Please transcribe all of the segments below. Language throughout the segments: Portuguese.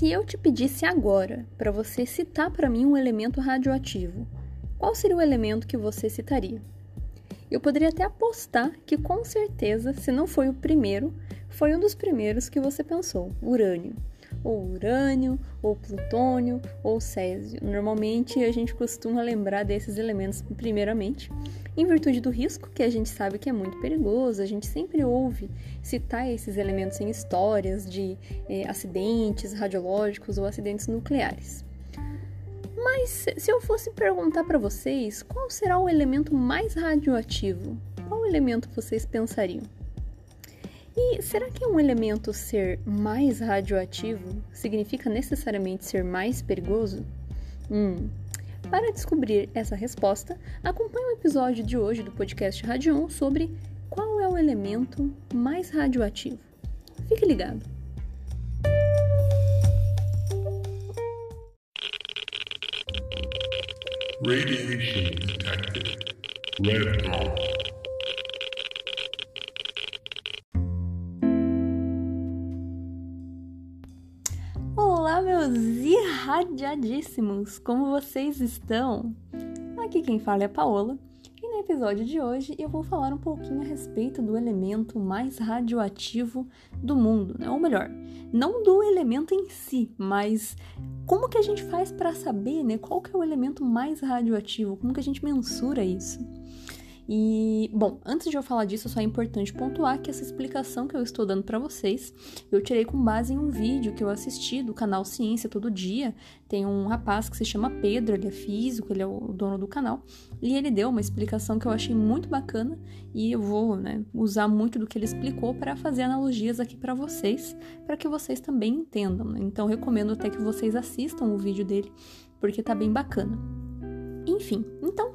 Se eu te pedisse agora para você citar para mim um elemento radioativo, qual seria o elemento que você citaria? Eu poderia até apostar que com certeza, se não foi o primeiro, foi um dos primeiros que você pensou, urânio. Ou urânio, ou plutônio, ou césio. Normalmente a gente costuma lembrar desses elementos primeiramente, em virtude do risco, que a gente sabe que é muito perigoso, a gente sempre ouve citar esses elementos em histórias de eh, acidentes radiológicos ou acidentes nucleares. Mas se eu fosse perguntar para vocês qual será o elemento mais radioativo, qual elemento vocês pensariam? E será que um elemento ser mais radioativo significa necessariamente ser mais perigoso? Hum. Para descobrir essa resposta, acompanhe o episódio de hoje do podcast Radion sobre qual é o elemento mais radioativo. Fique ligado! Radiation detected. Red. Irradiadíssimos! Como vocês estão? Aqui quem fala é a Paola e no episódio de hoje eu vou falar um pouquinho a respeito do elemento mais radioativo do mundo, né? Ou melhor, não do elemento em si, mas como que a gente faz para saber, né, qual que é o elemento mais radioativo? Como que a gente mensura isso? E, bom, antes de eu falar disso, só é importante pontuar que essa explicação que eu estou dando para vocês, eu tirei com base em um vídeo que eu assisti do canal Ciência Todo Dia. Tem um rapaz que se chama Pedro, ele é físico, ele é o dono do canal, e ele deu uma explicação que eu achei muito bacana e eu vou, né, usar muito do que ele explicou para fazer analogias aqui para vocês, para que vocês também entendam. Né? Então, recomendo até que vocês assistam o vídeo dele, porque tá bem bacana. Enfim, então,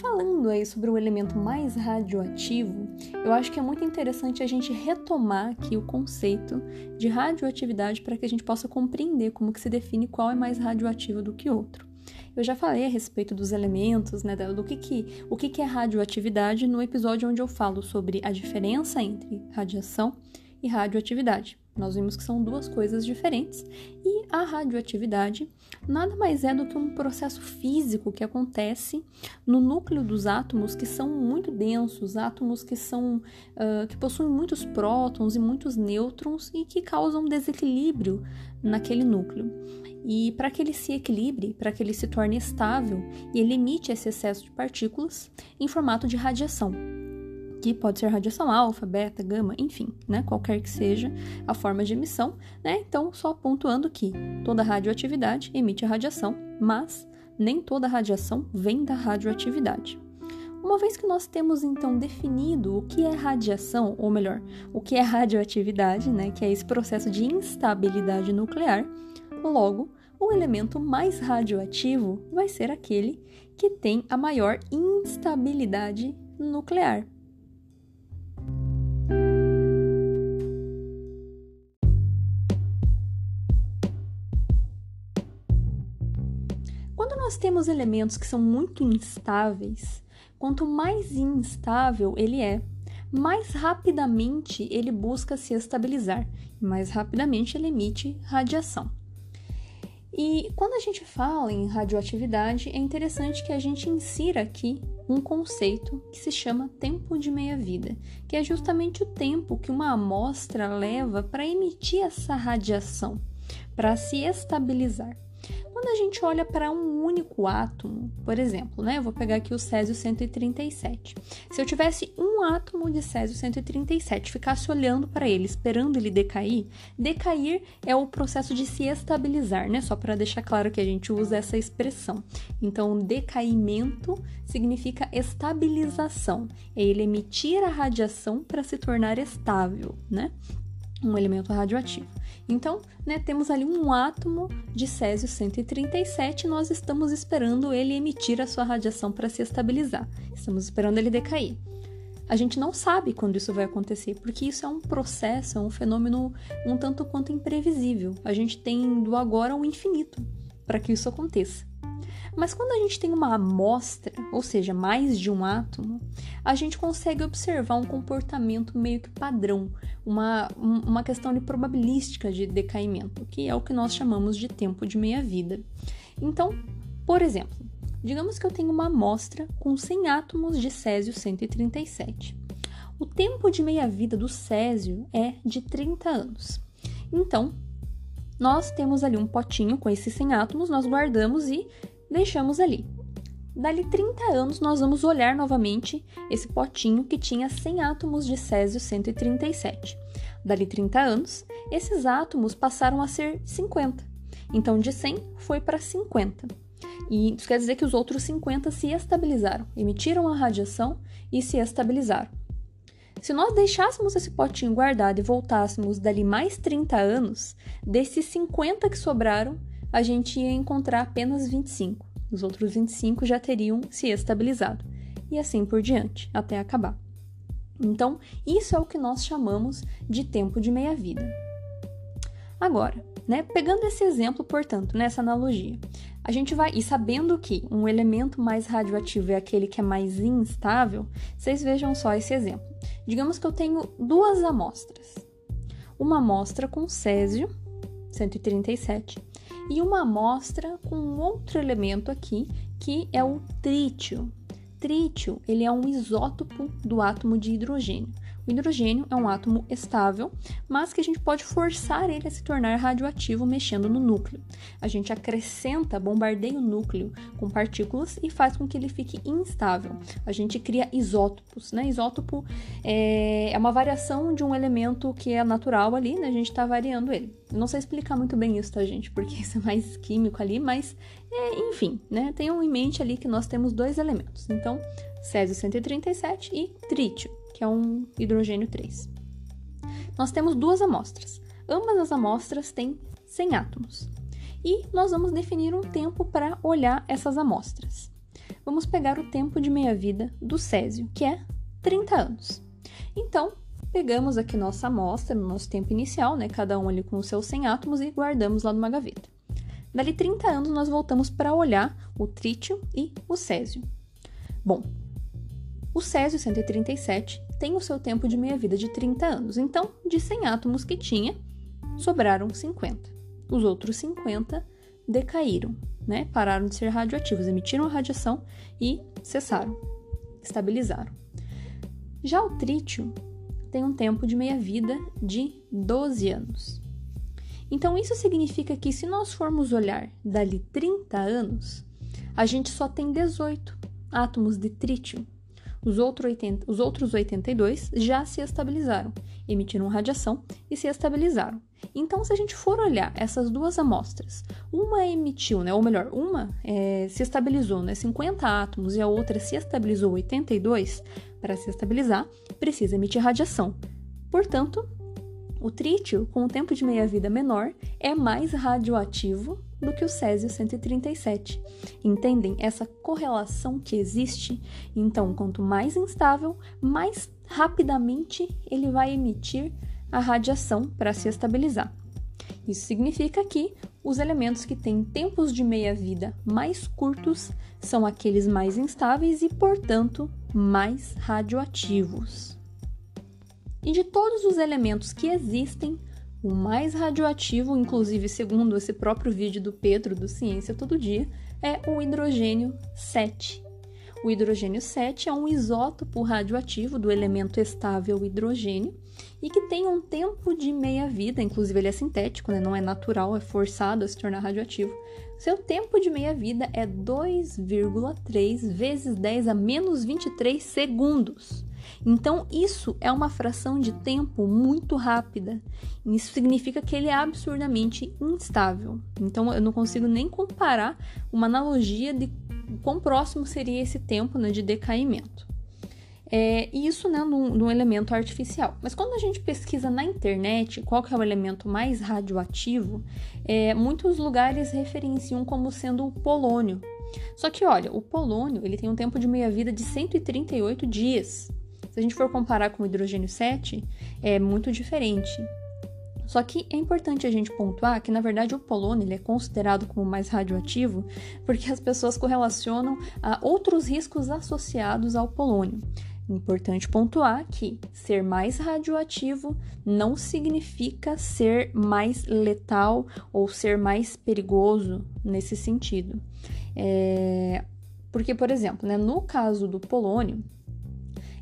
Falando aí sobre o elemento mais radioativo, eu acho que é muito interessante a gente retomar aqui o conceito de radioatividade para que a gente possa compreender como que se define qual é mais radioativo do que outro. Eu já falei a respeito dos elementos, né, do que que, o que, que é radioatividade no episódio onde eu falo sobre a diferença entre radiação e radioatividade. Nós vimos que são duas coisas diferentes e a radioatividade nada mais é do que um processo físico que acontece no núcleo dos átomos que são muito densos, átomos que são uh, que possuem muitos prótons e muitos nêutrons e que causam desequilíbrio naquele núcleo. E para que ele se equilibre, para que ele se torne estável, ele emite esse excesso de partículas em formato de radiação que pode ser radiação alfa, beta, gama, enfim, né, qualquer que seja a forma de emissão, né? Então, só pontuando que toda radioatividade emite a radiação, mas nem toda radiação vem da radioatividade. Uma vez que nós temos então definido o que é radiação, ou melhor, o que é radioatividade, né, que é esse processo de instabilidade nuclear, logo o elemento mais radioativo vai ser aquele que tem a maior instabilidade nuclear. Nós temos elementos que são muito instáveis, quanto mais instável ele é, mais rapidamente ele busca se estabilizar mais rapidamente ele emite radiação. E quando a gente fala em radioatividade, é interessante que a gente insira aqui um conceito que se chama tempo de meia-vida, que é justamente o tempo que uma amostra leva para emitir essa radiação, para se estabilizar. Quando a gente olha para um único átomo, por exemplo, né? Eu vou pegar aqui o Césio 137. Se eu tivesse um átomo de Césio 137, ficasse olhando para ele, esperando ele decair, decair é o processo de se estabilizar, né? Só para deixar claro que a gente usa essa expressão. Então, decaimento significa estabilização, é ele emitir a radiação para se tornar estável, né? Um elemento radioativo. Então, né, temos ali um átomo de Césio 137 e nós estamos esperando ele emitir a sua radiação para se estabilizar. Estamos esperando ele decair. A gente não sabe quando isso vai acontecer, porque isso é um processo, é um fenômeno um tanto quanto imprevisível. A gente tem do agora ao infinito para que isso aconteça. Mas quando a gente tem uma amostra, ou seja, mais de um átomo, a gente consegue observar um comportamento meio que padrão, uma, uma questão de probabilística de decaimento, que é o que nós chamamos de tempo de meia-vida. Então, por exemplo, digamos que eu tenho uma amostra com 100 átomos de césio 137. O tempo de meia-vida do césio é de 30 anos. Então, nós temos ali um potinho com esses 100 átomos, nós guardamos e deixamos ali. Dali 30 anos, nós vamos olhar novamente esse potinho que tinha 100 átomos de césio 137. Dali 30 anos, esses átomos passaram a ser 50. Então, de 100 foi para 50. E isso quer dizer que os outros 50 se estabilizaram, emitiram a radiação e se estabilizaram. Se nós deixássemos esse potinho guardado e voltássemos dali mais 30 anos, desses 50 que sobraram, a gente ia encontrar apenas 25. Os outros 25 já teriam se estabilizado. E assim por diante, até acabar. Então, isso é o que nós chamamos de tempo de meia-vida. Agora, né, pegando esse exemplo, portanto, nessa analogia, a gente vai, e sabendo que um elemento mais radioativo é aquele que é mais instável, vocês vejam só esse exemplo. Digamos que eu tenho duas amostras. Uma amostra com césio, 137, e uma amostra com outro elemento aqui, que é o trítio. Trítio, ele é um isótopo do átomo de hidrogênio. O hidrogênio é um átomo estável, mas que a gente pode forçar ele a se tornar radioativo mexendo no núcleo. A gente acrescenta, bombardeia o núcleo com partículas e faz com que ele fique instável. A gente cria isótopos, né? Isótopo é, é uma variação de um elemento que é natural ali, né? A gente está variando ele. não sei explicar muito bem isso, tá, gente? Porque isso é mais químico ali, mas é, enfim, né? Tenham em mente ali que nós temos dois elementos. Então, césio 137 e trítio que é um hidrogênio 3. Nós temos duas amostras. Ambas as amostras têm 100 átomos. E nós vamos definir um tempo para olhar essas amostras. Vamos pegar o tempo de meia-vida do césio, que é 30 anos. Então, pegamos aqui nossa amostra no nosso tempo inicial, né, cada um ali com os seus 100 átomos e guardamos lá numa gaveta. Dali 30 anos nós voltamos para olhar o trítio e o césio. Bom, o césio 137 tem o seu tempo de meia-vida de 30 anos. Então, de 100 átomos que tinha, sobraram 50. Os outros 50 decaíram, né? Pararam de ser radioativos, emitiram a radiação e cessaram, estabilizaram. Já o trítio tem um tempo de meia-vida de 12 anos. Então, isso significa que se nós formos olhar dali 30 anos, a gente só tem 18 átomos de trítio os, outro 80, os outros 82 já se estabilizaram, emitiram radiação e se estabilizaram. Então, se a gente for olhar essas duas amostras, uma emitiu, né, ou melhor, uma é, se estabilizou, né, 50 átomos, e a outra se estabilizou 82, para se estabilizar, precisa emitir radiação. Portanto, o trítio, com o tempo de meia-vida menor, é mais radioativo do que o césio 137. Entendem essa correlação que existe? Então, quanto mais instável, mais rapidamente ele vai emitir a radiação para se estabilizar. Isso significa que os elementos que têm tempos de meia-vida mais curtos são aqueles mais instáveis e, portanto, mais radioativos. E de todos os elementos que existem, o mais radioativo, inclusive segundo esse próprio vídeo do Pedro do Ciência Todo Dia, é o hidrogênio 7. O hidrogênio 7 é um isótopo radioativo do elemento estável hidrogênio e que tem um tempo de meia-vida, inclusive ele é sintético, né? não é natural, é forçado a se tornar radioativo. Seu tempo de meia-vida é 2,3 vezes 10 a menos 23 segundos. Então, isso é uma fração de tempo muito rápida. Isso significa que ele é absurdamente instável. Então, eu não consigo nem comparar uma analogia de quão próximo seria esse tempo né, de decaimento. É, isso né, num, num, elemento artificial. Mas quando a gente pesquisa na internet qual que é o elemento mais radioativo, é, muitos lugares referenciam como sendo o polônio. Só que olha, o polônio ele tem um tempo de meia-vida de 138 dias. Se a gente for comparar com o hidrogênio 7, é muito diferente. Só que é importante a gente pontuar que, na verdade, o polônio ele é considerado como mais radioativo porque as pessoas correlacionam a outros riscos associados ao polônio. Importante pontuar que ser mais radioativo não significa ser mais letal ou ser mais perigoso nesse sentido. É... Porque, por exemplo, né, no caso do polônio,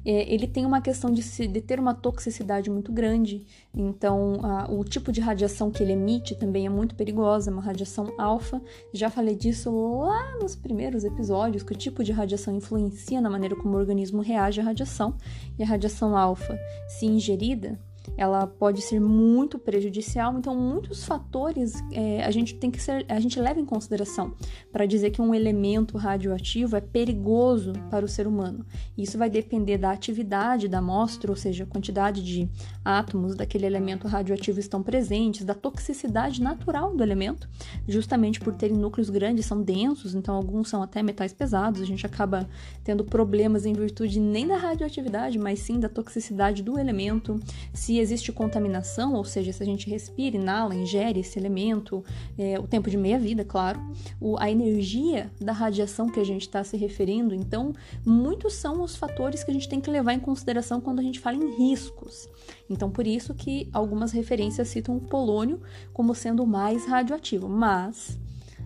é, ele tem uma questão de, se, de, ter uma toxicidade muito grande, então a, o tipo de radiação que ele emite também é muito perigosa, uma radiação alfa. Já falei disso lá nos primeiros episódios, que o tipo de radiação influencia na maneira como o organismo reage à radiação, e a radiação alfa, se ingerida, ela pode ser muito prejudicial. Então, muitos fatores é, a gente tem que ser, a gente leva em consideração para dizer que um elemento radioativo é perigoso para o ser humano. Isso vai depender da atividade da amostra, ou seja, a quantidade de átomos daquele elemento radioativo estão presentes, da toxicidade natural do elemento, justamente por terem núcleos grandes, são densos, então alguns são até metais pesados. A gente acaba tendo problemas em virtude nem da radioatividade, mas sim da toxicidade do elemento. Se existe contaminação, ou seja, se a gente respira, inala, ingere esse elemento, é, o tempo de meia-vida, claro, o, a energia da radiação que a gente está se referindo, então, muitos são os fatores que a gente tem que levar em consideração quando a gente fala em riscos. Então, por isso que algumas referências citam o polônio como sendo o mais radioativo, mas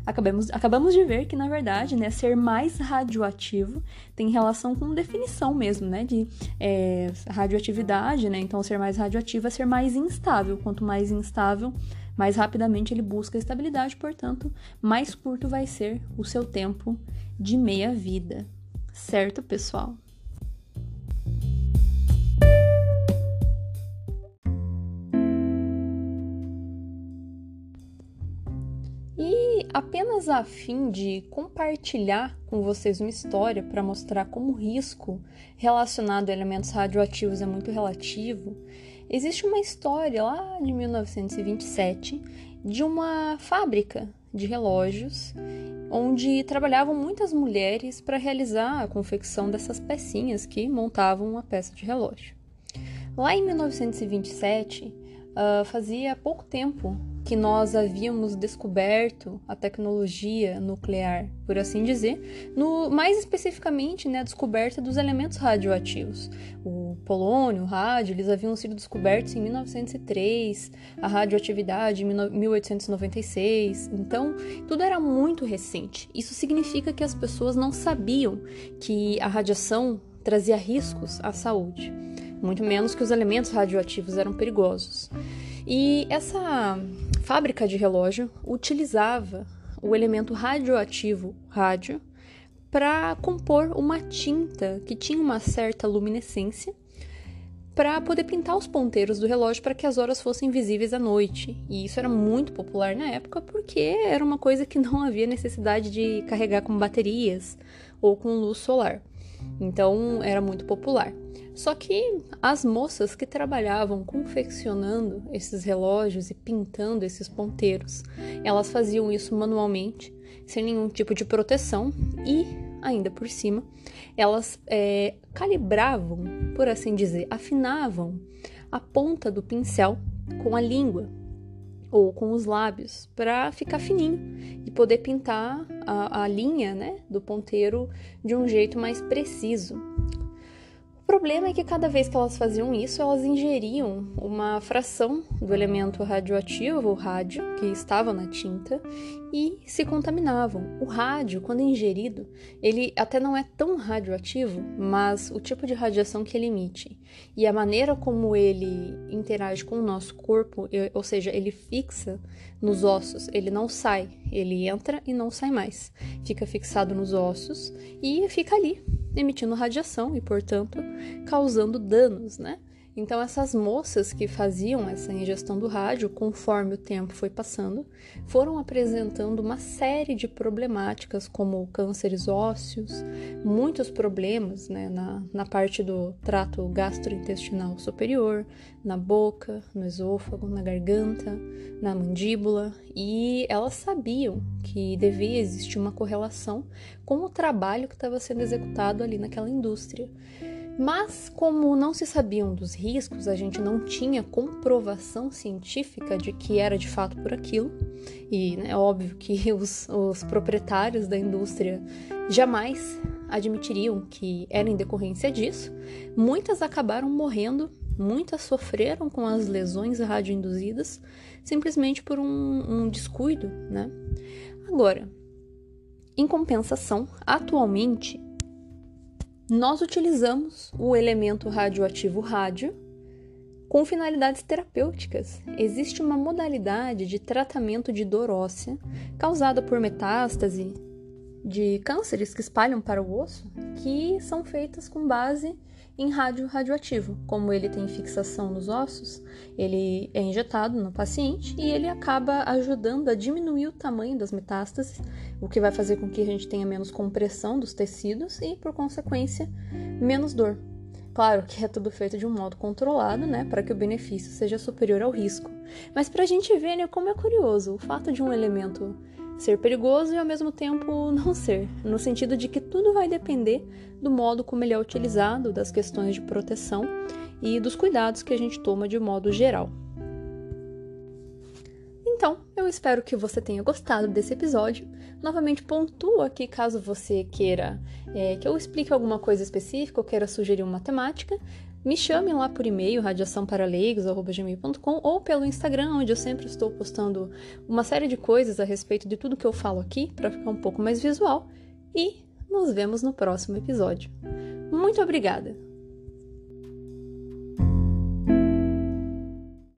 acabamos, acabamos de ver que, na verdade, né, ser mais radioativo tem relação com definição mesmo, né, de é, radioatividade, né, então ser mais radioativo é ser mais instável, quanto mais instável, mais rapidamente ele busca estabilidade, portanto, mais curto vai ser o seu tempo de meia-vida, certo, pessoal? Apenas a fim de compartilhar com vocês uma história para mostrar como o risco relacionado a elementos radioativos é muito relativo, existe uma história lá de 1927 de uma fábrica de relógios onde trabalhavam muitas mulheres para realizar a confecção dessas pecinhas que montavam uma peça de relógio. Lá em 1927, ah, fazia pouco tempo que nós havíamos descoberto a tecnologia nuclear, por assim dizer, no, mais especificamente né, a descoberta dos elementos radioativos. O polônio, o rádio, eles haviam sido descobertos em 1903, a radioatividade em 1896, então tudo era muito recente. Isso significa que as pessoas não sabiam que a radiação trazia riscos à saúde, muito menos que os elementos radioativos eram perigosos. E essa fábrica de relógio utilizava o elemento radioativo rádio para compor uma tinta que tinha uma certa luminescência para poder pintar os ponteiros do relógio para que as horas fossem visíveis à noite. E isso era muito popular na época porque era uma coisa que não havia necessidade de carregar com baterias ou com luz solar. Então era muito popular. Só que as moças que trabalhavam confeccionando esses relógios e pintando esses ponteiros, elas faziam isso manualmente, sem nenhum tipo de proteção e, ainda por cima, elas é, calibravam, por assim dizer, afinavam a ponta do pincel com a língua ou com os lábios para ficar fininho e poder pintar a, a linha né, do ponteiro de um jeito mais preciso problema é que cada vez que elas faziam isso, elas ingeriam uma fração do elemento radioativo, o rádio, que estava na tinta, e se contaminavam. O rádio, quando ingerido, ele até não é tão radioativo, mas o tipo de radiação que ele emite e a maneira como ele interage com o nosso corpo, ou seja, ele fixa nos ossos, ele não sai, ele entra e não sai mais. Fica fixado nos ossos e fica ali emitindo radiação e, portanto, causando danos, né? Então, essas moças que faziam essa ingestão do rádio, conforme o tempo foi passando, foram apresentando uma série de problemáticas, como cânceres ósseos, muitos problemas né, na, na parte do trato gastrointestinal superior, na boca, no esôfago, na garganta, na mandíbula, e elas sabiam que devia existir uma correlação com o trabalho que estava sendo executado ali naquela indústria. Mas, como não se sabiam dos riscos, a gente não tinha comprovação científica de que era de fato por aquilo, e é né, óbvio que os, os proprietários da indústria jamais admitiriam que era em decorrência disso, muitas acabaram morrendo, muitas sofreram com as lesões radioinduzidas simplesmente por um, um descuido, né? Agora, em compensação, atualmente nós utilizamos o elemento radioativo rádio com finalidades terapêuticas. Existe uma modalidade de tratamento de dor óssea causada por metástase de cânceres que espalham para o osso, que são feitas com base em rádio radioativo. Como ele tem fixação nos ossos, ele é injetado no paciente e ele acaba ajudando a diminuir o tamanho das metástases, o que vai fazer com que a gente tenha menos compressão dos tecidos e, por consequência, menos dor. Claro que é tudo feito de um modo controlado, né, para que o benefício seja superior ao risco. Mas para a gente ver, né, como é curioso o fato de um elemento ser perigoso e ao mesmo tempo não ser, no sentido de que tudo vai depender do modo como ele é utilizado, das questões de proteção e dos cuidados que a gente toma de modo geral. Então, eu espero que você tenha gostado desse episódio. Novamente, pontua aqui caso você queira é, que eu explique alguma coisa específica ou queira sugerir uma temática. Me chame lá por e-mail, radiaçãoparaleigos.gmail.com ou pelo Instagram, onde eu sempre estou postando uma série de coisas a respeito de tudo que eu falo aqui, para ficar um pouco mais visual. E nos vemos no próximo episódio. Muito obrigada!